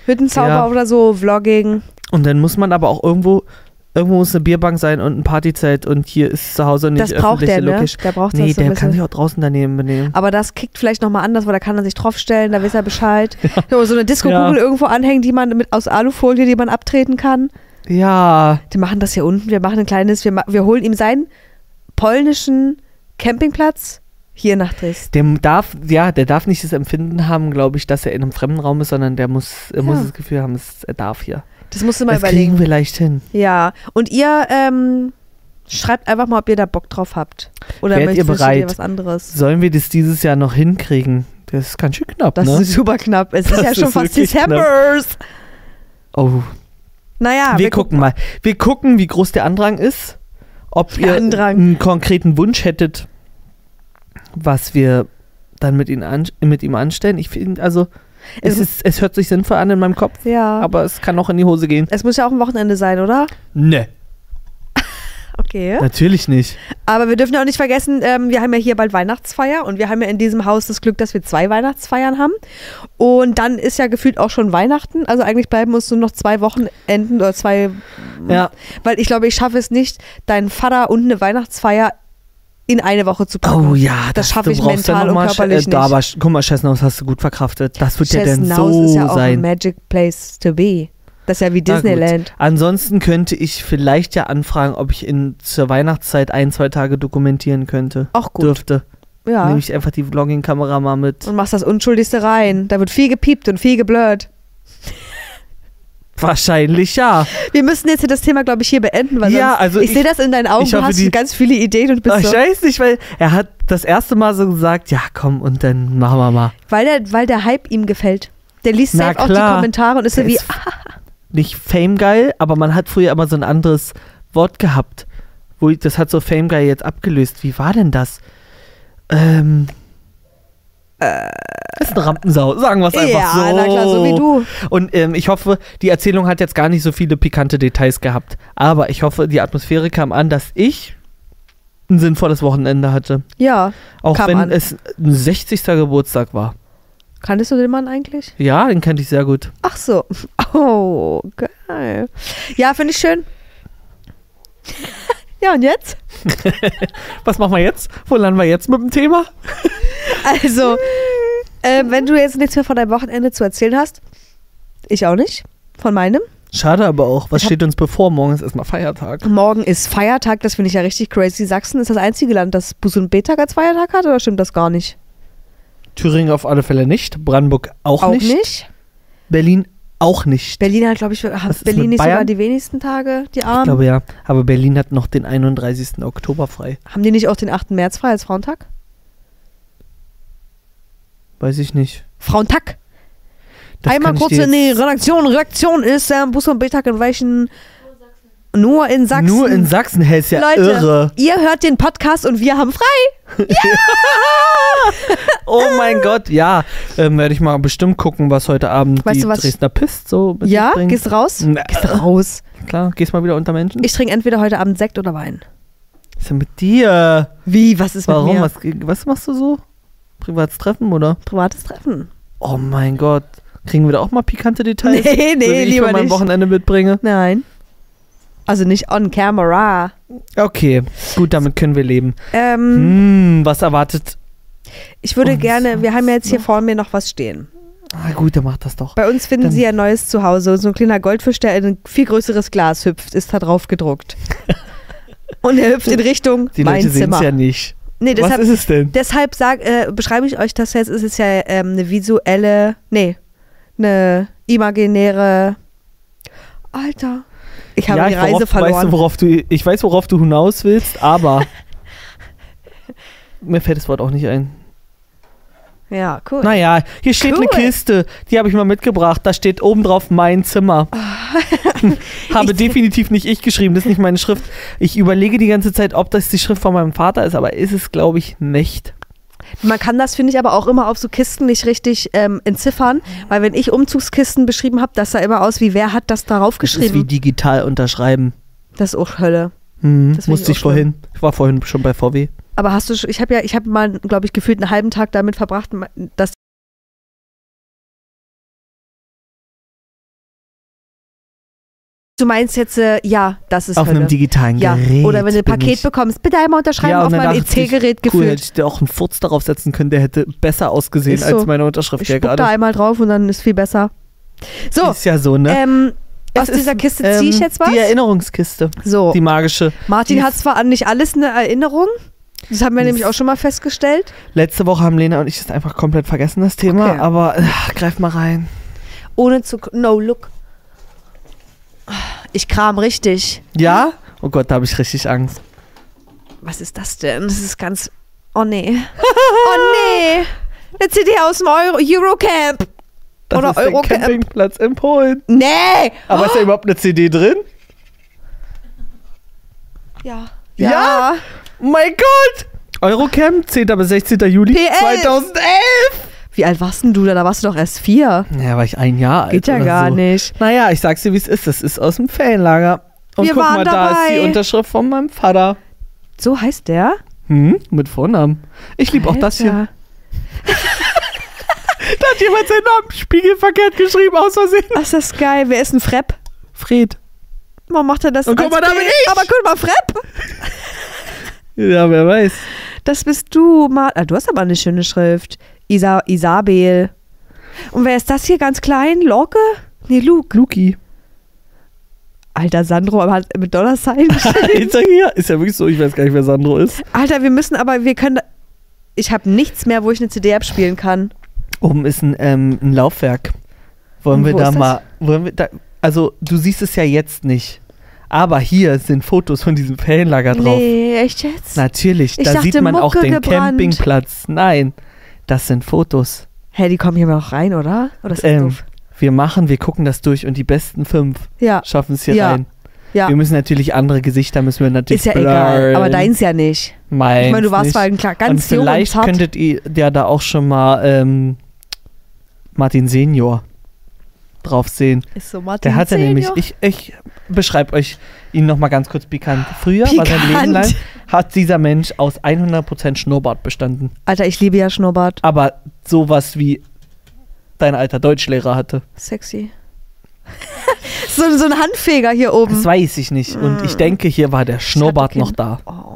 Hüttenzauber Ja. oder so, Vlogging. Und dann muss man aber auch irgendwo, irgendwo muss eine Bierbank sein und ein Partyzelt und hier ist zu Hause nicht Das braucht der, ne? Location. Der braucht Nee, das so der kann sich auch draußen daneben benehmen. Aber das kickt vielleicht nochmal anders, weil da kann er sich draufstellen, da weiß er Bescheid. So, so eine Disco-Kugel Ja. irgendwo anhängen, die man mit aus Alufolie, die man abtreten kann. Ja, Die machen das hier unten. Wir machen ein kleines, wir, wir holen ihm seinen polnischen Campingplatz hier nach Dresden. der darf, ja, der darf nicht das Empfinden haben, glaube ich, dass er in einem fremden Raum ist, sondern der muss, er muss Ja. das Gefühl haben, es- er darf hier. Das musst du mal Das überlegen. kriegen wir leicht hin. Ja. Und ihr ähm, schreibt einfach mal, ob ihr da Bock drauf habt. Oder Wärt ihr möchtet bereit? ihr was anderes? Sollen wir das dieses Jahr noch hinkriegen? Das ist ganz schön knapp, Das ne? ist super knapp. Es ist Das ja schon ist fast wirklich knapp. December. oh, Naja, wir, gucken mal. Wir gucken, wie groß der Andrang ist. Ob Der ihr Andrang. einen konkreten Wunsch hättet, was wir dann mit, ihm an, mit ihm anstellen. Ich finde, also, es, Es- ist, es hört sich sinnvoll an in meinem Kopf, Ja. aber es kann auch in die Hose gehen. es muss ja auch ein Wochenende sein, oder? Ne, Okay. natürlich nicht. Aber wir dürfen ja auch nicht vergessen, ähm, wir haben ja hier bald Weihnachtsfeier und wir haben ja in diesem Haus das Glück, dass wir zwei Weihnachtsfeiern haben. Und dann ist ja gefühlt auch schon Weihnachten. Also eigentlich bleiben uns nur noch zwei Wochenenden oder zwei. Ja. Weil ich glaube, ich schaffe es nicht, deinen Vater und eine Weihnachtsfeier in eine Woche zu packen. Oh ja, Das schaffe du ich mental und mal körperlich äh, da, aber guck mal, Chesnaus hast du gut verkraftet. Das wird ja dann so ist ja auch ein sein. Magic Place to be. Das ist ja wie. Disneyland. Ansonsten könnte ich vielleicht ja anfragen, ob ich in zur Weihnachtszeit ein, zwei Tage dokumentieren könnte. Auch gut. Dürfte. Ja. Nehme ich einfach die Vlogging-Kamera mal mit. Und machst das Unschuldigste rein. Da wird viel gepiept und viel geblurrt. Wahrscheinlich ja. Wir müssen jetzt hier das Thema, glaube ich, hier beenden, weil Ja, also ich, ich- sehe das in deinen Augen, ich du hoffe, hast die- ganz viele Ideen und bist Ich so, weiß nicht, weil er hat das erste Mal so gesagt, ja komm und dann machen wir mal. weil der, weil der Hype ihm gefällt. Der liest Na auch die. Kommentare und ist so Der wie, ist nicht Fame geil, aber man hat früher immer so ein anderes Wort gehabt. Wo ich, das hat so Fame geil jetzt abgelöst. Wie war denn das? Ähm. Das ist eine Rampensau, sagen wir es einfach ja, so. na klar, so wie du. Und ähm, ich hoffe, die Erzählung hat jetzt gar nicht so viele pikante Details gehabt. Aber ich hoffe, die Atmosphäre kam an, dass ich ein sinnvolles Wochenende hatte. Ja, Auch wenn an. es ein 60. Geburtstag war. kanntest du den Mann eigentlich? Ja, den kannte ich sehr gut. Ach so. Oh, geil. Ja, finde ich schön. Ja, und jetzt? Was machen wir jetzt? Wo landen wir jetzt mit dem Thema? Also, äh, wenn du jetzt nichts mehr von deinem Wochenende zu erzählen hast, ich auch nicht, von meinem. Schade aber auch. Was steht uns bevor? Morgen ist erstmal Feiertag. Morgen ist Feiertag, das finde ich ja richtig crazy. Sachsen ist das einzige Land, das Bus und B-Tag als Feiertag hat, oder stimmt das gar nicht? Thüringen auf alle Fälle nicht. Brandenburg auch, Auch nicht. nicht. Berlin auch nicht. Berlin hat, glaube ich, hat Berlin nicht sogar die wenigsten Tage, die ich Armen. glaube ja. Aber Berlin hat noch den 31. Oktober frei. Haben die nicht auch den 8. März frei als Frauentag? Weiß ich nicht. Frauentag. Das Einmal ich kurz in die Redaktion. Redaktion ist äh, Bus und B-Tag in welchen? Nur in Sachsen. Nur in Sachsen hält ja Leute, irre. ihr hört den Podcast und wir haben frei. Oh mein Gott, ja. Ähm, Werde ich mal bestimmt gucken, was heute Abend Weißt die du, was- Dresdner Pist so mit Ja, gehst raus? Na, Gehst raus. Klar, gehst mal wieder unter Menschen. Ich trinke entweder heute Abend Sekt oder Wein. Was ist denn mit dir? Wie? Was ist Warum? mit mir? Was, was machst du so? Privates Treffen, oder? Privates Treffen. Oh mein Gott. Kriegen wir da auch mal pikante Details? Nee, nee, wie ich lieber meinem nicht. Wochenende mitbringe. Nein. Also nicht on camera. Okay, gut, damit können wir leben. Ähm, Hm, was erwartet? ich würde und gerne, wir haben ja jetzt hier vor mir noch was stehen. Ah, gut, dann macht das doch. Bei uns finden Dann- sie ein neues Zuhause. Und so ein kleiner Goldfisch, der in ein viel größeres Glas hüpft, ist da drauf gedruckt. Und er hüpft in Richtung Die mein Leute sehen es Zimmer. ja nicht. nee, Was deshalb, ist es denn? deshalb sag, äh, beschreibe ich euch das jetzt. Es ist ja ähm, eine visuelle, nee, eine imaginäre. Alter, ich habe ja, die Reise worauf, verloren. Weißt du, worauf du, ich weiß, worauf du hinaus willst, aber mir fällt das Wort auch nicht ein. ja, cool. Naja, hier steht Cool. eine Kiste, die habe ich mal mitgebracht. Da steht oben drauf mein Zimmer. habe definitiv nicht ich geschrieben, das ist nicht meine Schrift. Ich überlege die ganze Zeit, ob das die Schrift von meinem Vater ist, aber ist es, glaube ich, nicht. Man kann das, finde ich, aber auch immer auf so Kisten nicht richtig ähm, entziffern, weil wenn ich Umzugskisten beschrieben habe, das sah immer aus wie, wer hat das darauf Das ist wie geschrieben? digital unterschreiben. Das ist auch Hölle. Mhm, Das musste ich ich vorhin. Ich war vorhin schon bei VW. Aber hast du, ich habe ja, ich habe mal, glaube ich, gefühlt einen halben Tag damit verbracht, dass Du meinst jetzt, äh, ja, das ist Auf Hölle. einem digitalen ja. Gerät. Oder wenn du ein Paket ich. bekommst, bitte einmal unterschreiben Ja, auf dann mein dachte ich, EC-Gerät Cool, hätte gefühlt. ich dir auch einen Furz darauf setzen können, der hätte besser ausgesehen so. als meine Unterschrift Ich spuck da einmal drauf und dann ist viel besser. So, Ist ja so, ne? ähm, aus Es ist, dieser Kiste ziehe ich ähm, jetzt was. Die Erinnerungskiste. so, Die magische. Martin die- hat zwar an nicht alles eine Erinnerung, das haben wir Das- nämlich auch schon mal festgestellt. Letzte Woche haben Lena und ich das einfach komplett vergessen, das Thema. Okay. Aber äh, greif mal rein. Ohne zu. No, look. Ich kram richtig. Ja? Oh Gott, da habe ich richtig Angst. Was ist das denn? Das ist ganz. Oh nee. oh nee. Eine CD aus dem Euro Eurocamp. Das Oder ist Eurocamp. Campingplatz in Polen. Nee. Aber ist da überhaupt eine CD drin? Ja. Ja? Mein Gott! Eurocamp, 10. bis 16. Juli PL. 2011. Wie alt warst denn du da? Da warst du doch erst vier. Ja, war ich ein Jahr alt. Geht ja gar so. nicht. Naja, ich sag's dir, wie es ist. Das ist aus dem Ferienlager. Und Wir guck waren mal, da ist die dabei. Unterschrift von meinem Vater. So heißt der? Hm, mit Vornamen. Ich liebe auch das hier. Da hat jemand seinen Namen spiegelverkehrt geschrieben, aus Versehen. Ach, ist das geil. Wer ist ein Frepp? Fred. Warum macht er das Und guck mal, da bin ich. Aber guck mal, Frepp. Ja, wer weiß. Das bist du, Mar ah, Du hast aber eine schöne Schrift. Isa Isabel. Und wer ist das hier ganz klein? Locke? Nee, Luke. Luki. Alter, Sandro aber hat mit Dollarsign. Alter, hier. Ist ja wirklich so, ich weiß gar nicht, wer Sandro ist. Alter, wir müssen aber, wir können. Ich habe nichts mehr, wo ich eine CD abspielen kann. Oben ist ein, ähm, ein Laufwerk. Wollen wir da ist mal. Wollen wir da, also, du siehst es ja jetzt nicht. Aber hier sind Fotos von diesem Ferienlager drauf. Nee, echt jetzt? Natürlich, Ich da dachte, sieht man auch Mucke den gebrannt. Campingplatz. Nein, das sind Fotos. Hä, die kommen hier mal noch rein, oder? Oder ist das Ähm, doof? wir machen, wir gucken das durch und die besten fünf Ja, schaffen es hier Ja. rein. ja. Wir müssen natürlich andere Gesichter müssen wir natürlich Ist ja egal. blurren. Aber deins ja nicht. Meins ich meine, du warst nicht. ein klar, und ganz jung und vielleicht zart. könntet ihr ja da auch schon mal ähm, Martin Senior drauf sehen. Ist so Martin Der hatte Senior. nämlich, ich, ich beschreibe euch ihn nochmal ganz kurz pikant. Früher war sein Leben Pikant. lang, hat dieser Mensch aus 100% Schnurrbart bestanden. Alter, ich liebe ja Schnurrbart. Aber sowas wie dein alter Deutschlehrer hatte. Sexy. so, so ein Handfeger hier oben. Das weiß ich nicht. Und ich Mm. denke, hier war der Schnurrbart noch da. Oh.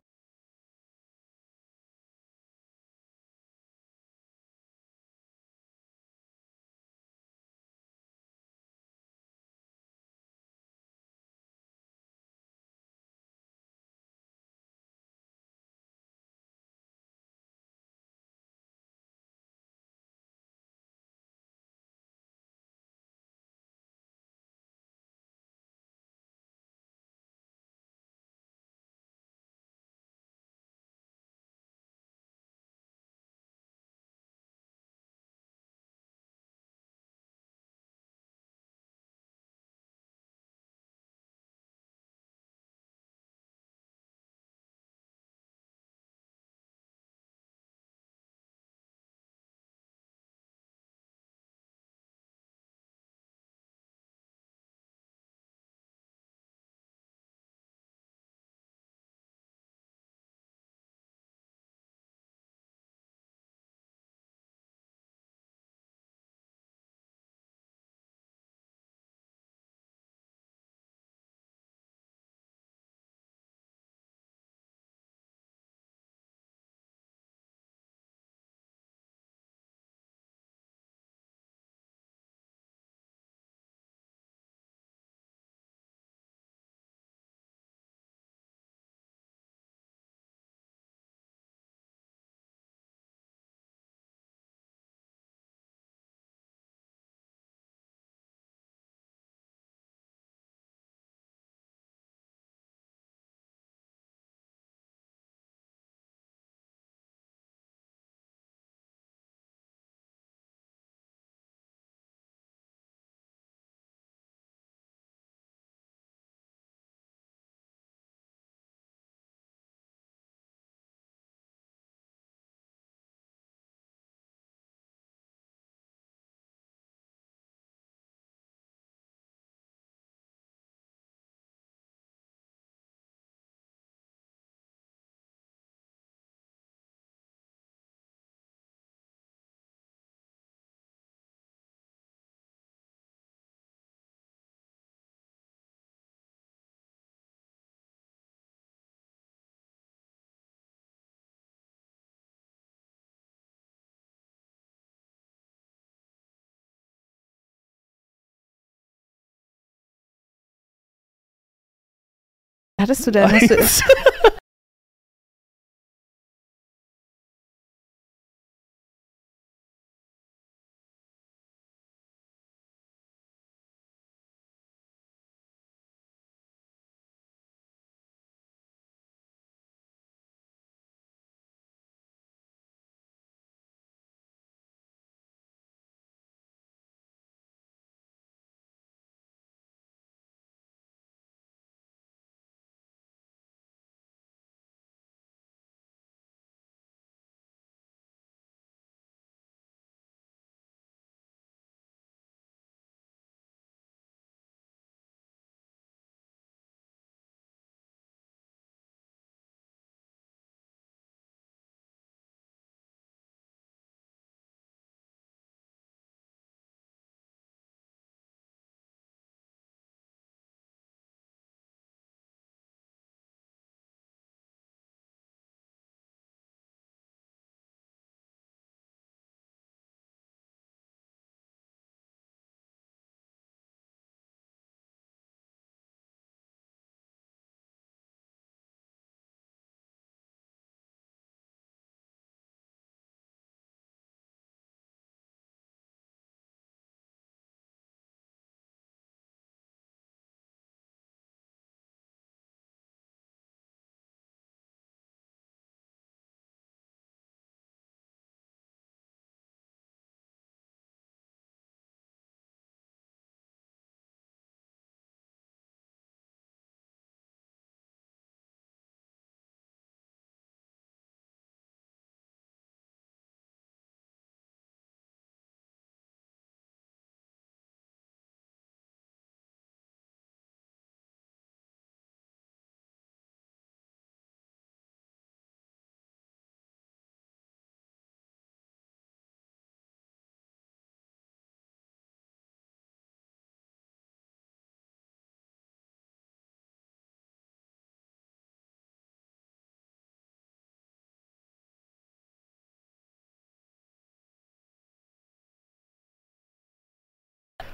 Hattest du denn? Hast du,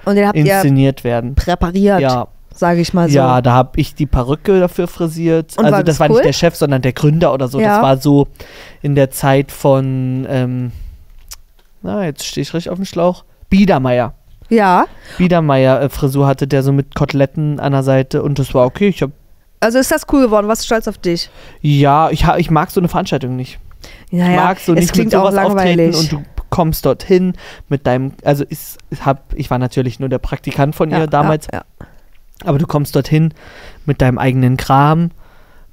Und den habt ihr inszeniert werden. präpariert, Ja, sage ich mal so. ja, da habe ich die Perücke dafür frisiert. Und also war das das war cool? nicht der Chef, sondern der Gründer oder so. Ja. Das war so in der Zeit von, ähm, na, jetzt stehe ich richtig auf dem Schlauch. Biedermeier. ja. Biedermeier äh, Frisur hatte der so mit Koteletten an der Seite und das war okay. Ich habe Also ist das cool geworden? Was ist stolz auf dich? ja, ich, ich mag so eine Veranstaltung nicht. Ich Naja, mag so es nicht mit klingt auch sowas langweilig. auftreten und du kommst dorthin mit deinem, also ich, hab, ich war natürlich nur der Praktikant von ihr ja, damals, Ja, aber du kommst dorthin mit deinem eigenen Kram,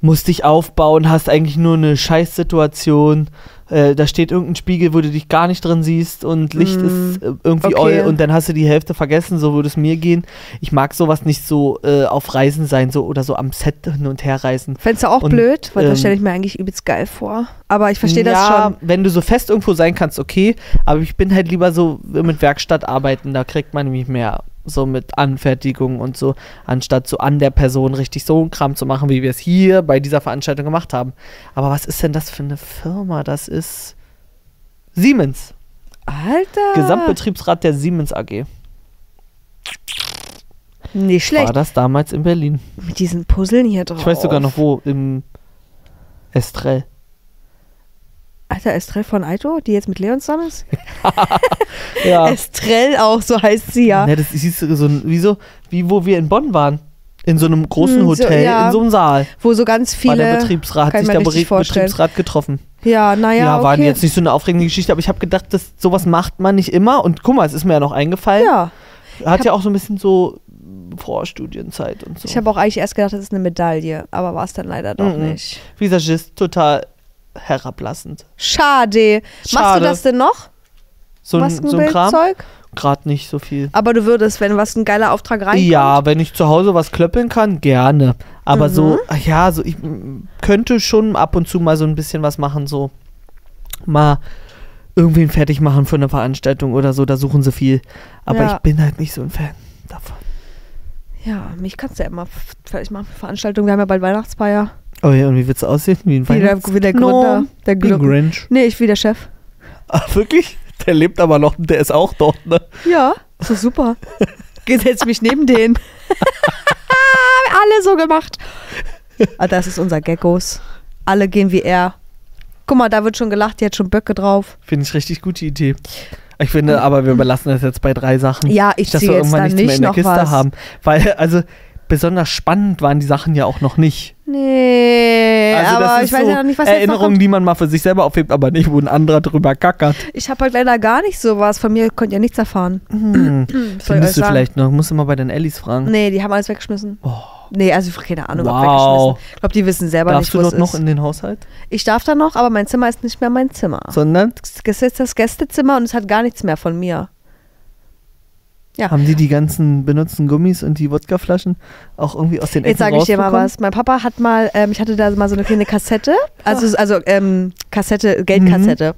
musst dich aufbauen, hast eigentlich nur eine Scheißsituation. Äh, da steht irgendein Spiegel, wo du dich gar nicht drin siehst und Licht Mm, ist äh, irgendwie okay. und dann hast du die Hälfte vergessen, so würde es mir gehen. Ich mag sowas nicht so äh, auf Reisen sein so oder so am Set hin und her reisen. Fändest du auch Und, blöd? Weil ähm, das stelle ich mir eigentlich übelst geil vor. Aber ich verstehe das ja, schon. wenn du so fest irgendwo sein kannst, okay. Aber ich bin halt lieber so mit Werkstatt arbeiten. Da kriegt man nämlich mehr so mit Anfertigung und so, anstatt so an der Person richtig so einen Kram zu machen, wie wir es hier bei dieser Veranstaltung gemacht haben. Aber was ist denn das für eine Firma? Das ist Siemens. Alter. Gesamtbetriebsrat der Siemens AG. Nicht schlecht. War das damals in Berlin. Mit diesen Puzzeln hier drauf. Ich weiß sogar noch wo, im Estrell. Alter, Estrell von Aito, die jetzt mit Leon zusammen ist? Ja. Estrell auch, so heißt sie ja. Ja, das hieß so ein, wie so, wie wo wir in Bonn waren. In so einem großen Hm, so, Hotel, ja. in so einem Saal. Wo so ganz war der viele. Betriebsrat, hat sich ich der vorstellen. Betriebsrat getroffen. Ja, naja. Ja, war okay. jetzt nicht so eine aufregende Geschichte, aber ich habe gedacht, dass sowas macht man nicht immer. Und guck mal, es ist mir ja noch eingefallen. Ja. Hat ja auch so ein bisschen so Vorstudienzeit und so. Ich habe auch eigentlich erst gedacht, das ist eine Medaille, aber war es dann leider doch Mhm. nicht. Visagist, total herablassend. Schade. Machst Schade. du das denn noch? So ein, so ein Kram? Gerade nicht so viel. Aber du würdest, wenn was ein geiler Auftrag reinkommt. Ja, wenn ich zu Hause was klöppeln kann, gerne. Aber Mhm. so, ach ja, so ich könnte schon ab und zu mal so ein bisschen was machen, so mal irgendwen fertig machen für eine Veranstaltung oder so, da suchen sie viel. Aber Ja. ich bin halt nicht so ein Fan davon. Ja, mich kannst du ja immer fertig machen für Veranstaltungen. Wir haben ja bald Weihnachtsfeier. Oh ja, und wie wird's aussehen? Wie ein Wie der, wie der? Gründer. Der Wie ein Gründer. Grinch. Nee, ich wie der Chef. Ah, wirklich? Der lebt aber noch, der ist auch dort, ne? Ja, ist doch super. Gesetz mich neben den. Alle so gemacht. Ah, das ist unser Geckos. Alle gehen wie er. Guck mal, da wird schon gelacht, die hat schon Böcke drauf. Finde ich richtig gute Idee. Ich finde, aber wir belassen das jetzt bei drei Sachen. Ja, ich dass wir jetzt irgendwann nichts mehr nicht in der Kiste was. haben. Weil, also, besonders spannend waren die Sachen ja auch noch nicht. Nee, Also aber ist ich weiß so ja noch nicht, was noch Erinnerungen, die man mal für sich selber aufhebt, aber nicht, wo ein anderer drüber kackert. Ich habe halt leider gar nicht sowas. Von mir könnt ihr nichts erfahren. Hm. Was Findest du sagen? vielleicht noch? Musst du mal bei den Ellis fragen. Nee, die haben alles weggeschmissen. Oh. Nee, also keine Ahnung, ob Wow. weggeschmissen. Ich glaube, die wissen selber Darfst nicht, du wo dort es noch ist. in den Haushalt? Ich darf da noch, aber mein Zimmer ist nicht mehr mein Zimmer. Sondern Das ist das Gästezimmer und es hat gar nichts mehr von mir. Ja. haben die die ganzen benutzten Gummis und die Wodkaflaschen auch irgendwie aus den Ecken Jetzt sage ich dir mal was. Mein Papa hat mal, ähm, ich hatte da mal so eine kleine Kassette, also, also ähm, Kassette, Geldkassette.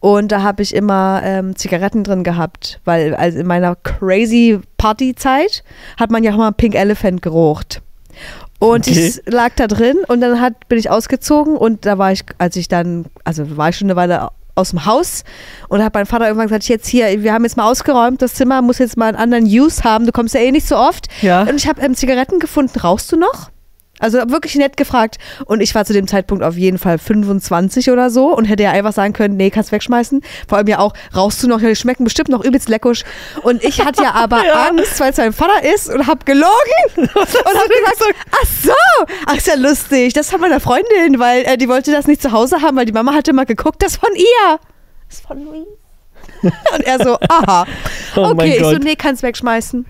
Und da habe ich immer ähm, Zigaretten drin gehabt, weil also in meiner crazy Partyzeit hat man ja auch mal Pink Elephant gerucht. Und Okay. ich lag da drin und dann hat, bin ich ausgezogen und da war ich, als ich dann, also war ich schon eine Weile aus dem Haus und hat mein Vater irgendwann gesagt, jetzt hier, wir haben jetzt mal ausgeräumt, das Zimmer muss jetzt mal einen anderen Use haben, du kommst ja eh nicht so oft. Ja. Und ich habe ähm, Zigaretten gefunden. Rauchst du noch? Also wirklich nett gefragt. Und ich war zu dem Zeitpunkt auf jeden Fall 25 oder so und hätte ja einfach sagen können, nee, kannst wegschmeißen. Vor allem ja auch, rauchst du noch? Ja, die schmecken bestimmt noch übelst leckisch. Und ich hatte ja aber Ja. Angst, weil es mein Vater ist und hab gelogen. und hab gesagt, ach so, ach ist ja lustig. Das hat meine Freundin, weil äh, die wollte das nicht zu Hause haben, weil die Mama hatte mal geguckt, das ist von ihr. Das ist von Louise. und er so, aha. Oh okay, ich so, Gott. nee, kannst wegschmeißen.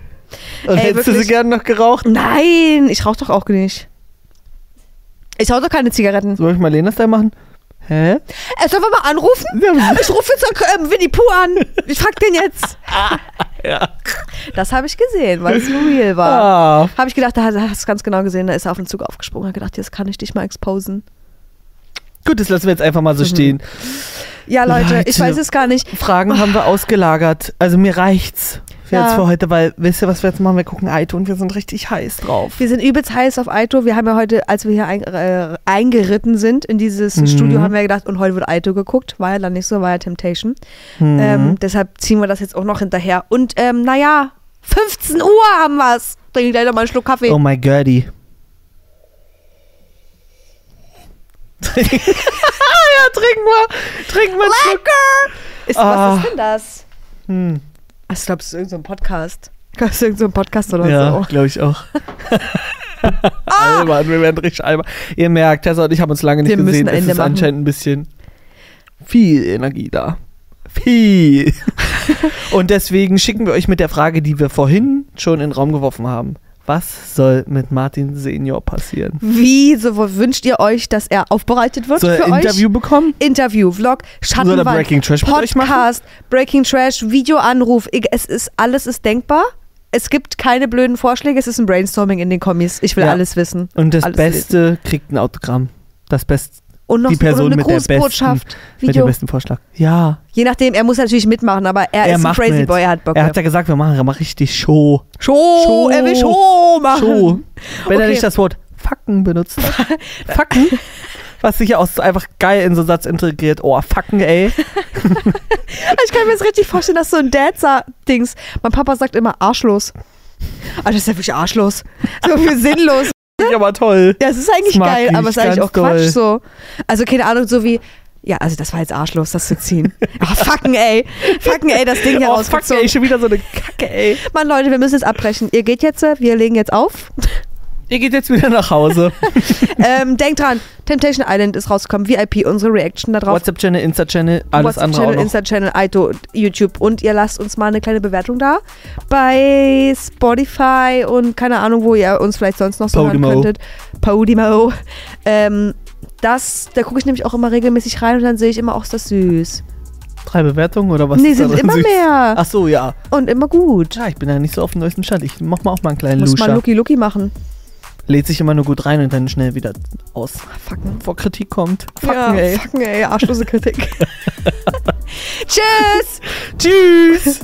Und Ey, hättest du sie wirklich? gerne noch geraucht? Nein, ich rauche doch auch nicht. Ich rauche doch keine Zigaretten. Soll ich mal Lenas da machen? Hä? Er soll mal anrufen? Ich rufe jetzt ähm, Winnie Pooh an. Ich frag den jetzt. Ja. Das habe ich gesehen, weil es real war. Ah. Habe ich gedacht, da hast du ganz genau gesehen, da ist er auf den Zug aufgesprungen. Hat gedacht, jetzt kann ich dich mal exposen. Gut, das lassen wir jetzt einfach mal so Mhm. stehen. Ja, Leute, Leute. ich weiß es gar nicht. Fragen haben wir ausgelagert. Also mir reicht's für Ja. jetzt für heute, weil wisst ihr, was wir jetzt machen? Wir gucken Aito und wir sind richtig heiß drauf. Wir sind übelst heiß auf Aito. Wir haben ja heute, als wir hier ein, äh, eingeritten sind in dieses Mhm. Studio, haben wir gedacht, und heute wird Aito geguckt. War ja dann nicht so, war ja Temptation. Mhm. Ähm, deshalb ziehen wir das jetzt auch noch hinterher. Und ähm, naja, 15 Uhr haben wir's. Trink gleich noch mal einen Schluck Kaffee. Oh my Gertie. ja, trinken wir. Trinken wir einen Schluck. Lecker! Ist, Ah. Was ist denn das? Hm. Ach, Ich glaube, es ist irgendein so ein Podcast. Ich glaube, es ist irgendein so ein Podcast oder Ja, so. glaube ich auch. albern, wir werden richtig albern. Ihr merkt, Tessa und ich haben uns lange nicht Wir gesehen. Es ist machen. anscheinend ein bisschen viel Energie da. Viel. und deswegen schicken wir euch mit der Frage, die wir vorhin schon in den Raum geworfen haben. Was soll mit Martin Senior passieren? Wie so wünscht ihr euch, dass er aufbereitet wird Soll er für ein euch? Interview bekommen? Interview, Vlog, Soll er Schattenwand, Breaking Trash? Podcast, Breaking Trash, Videoanruf. Es ist alles ist denkbar. Es gibt keine blöden Vorschläge. Es ist ein Brainstorming in den Kommis. Ich will Ja. alles wissen. Und das Alles Beste kriegt ein Autogramm. Das Beste Und noch Die so Person eine mit der Grußbotschaft. mit dem Video. besten Vorschlag. Ja. Je nachdem, er muss natürlich mitmachen, aber er, ist ein Crazy mit. Boy, er hat Bock. Er hat ja gesagt, wir machen mal richtig Show. Show, Show. er will Show machen. Show. Wenn er Okay. nicht das Wort Facken benutzt hat. Facken. Was sich ja auch so einfach geil in so einen Satz integriert. Oh, Facken, ey. Ich kann mir das richtig vorstellen, dass so ein Dad-Dings. Mein Papa sagt immer arschlos. Also das ist ja wirklich arschlos. So viel sinnlos. Ich aber toll. Ja, es ist eigentlich Das geil, aber es ist eigentlich auch Quatsch doll. so. Also keine Ahnung, so wie. Ja, also das war jetzt arschlos, das zu ziehen. Ah, fucken, ey. Fucken, ey, das Ding hier Oh, fuck, rausgezogen. ey, schon wieder so eine Kacke, ey. Mann, Leute, wir müssen jetzt abbrechen. Ihr geht jetzt, äh, wir legen jetzt auf. Ihr geht jetzt wieder nach Hause. ähm, denkt dran, Temptation Island ist rausgekommen, VIP, unsere Reaction da drauf. WhatsApp-Channel, Insta-Channel, alles andere auch WhatsApp-Channel. Insta-Channel, Aito, YouTube. Und ihr lasst uns mal eine kleine Bewertung da bei Spotify und keine Ahnung, wo ihr uns vielleicht sonst noch so Podimo. hören könntet. Podimo. Ähm, das, da gucke ich nämlich auch immer regelmäßig rein und dann sehe ich immer, auch ist das süß. Drei Bewertungen oder was? nee, sind immer süß? mehr. Ach so, ja. Und immer gut. Ja, ich bin ja nicht so auf dem neuesten Stand. Ich mach mal auch mal einen kleinen Muss mal Luscher. Lucky Lucky machen. Lädt sich immer nur gut rein und dann schnell wieder aus. Fucken. Vor Kritik kommt. Fucken, ja, ey. Fucken, ey. Arschlose Kritik. Tschüss. Tschüss.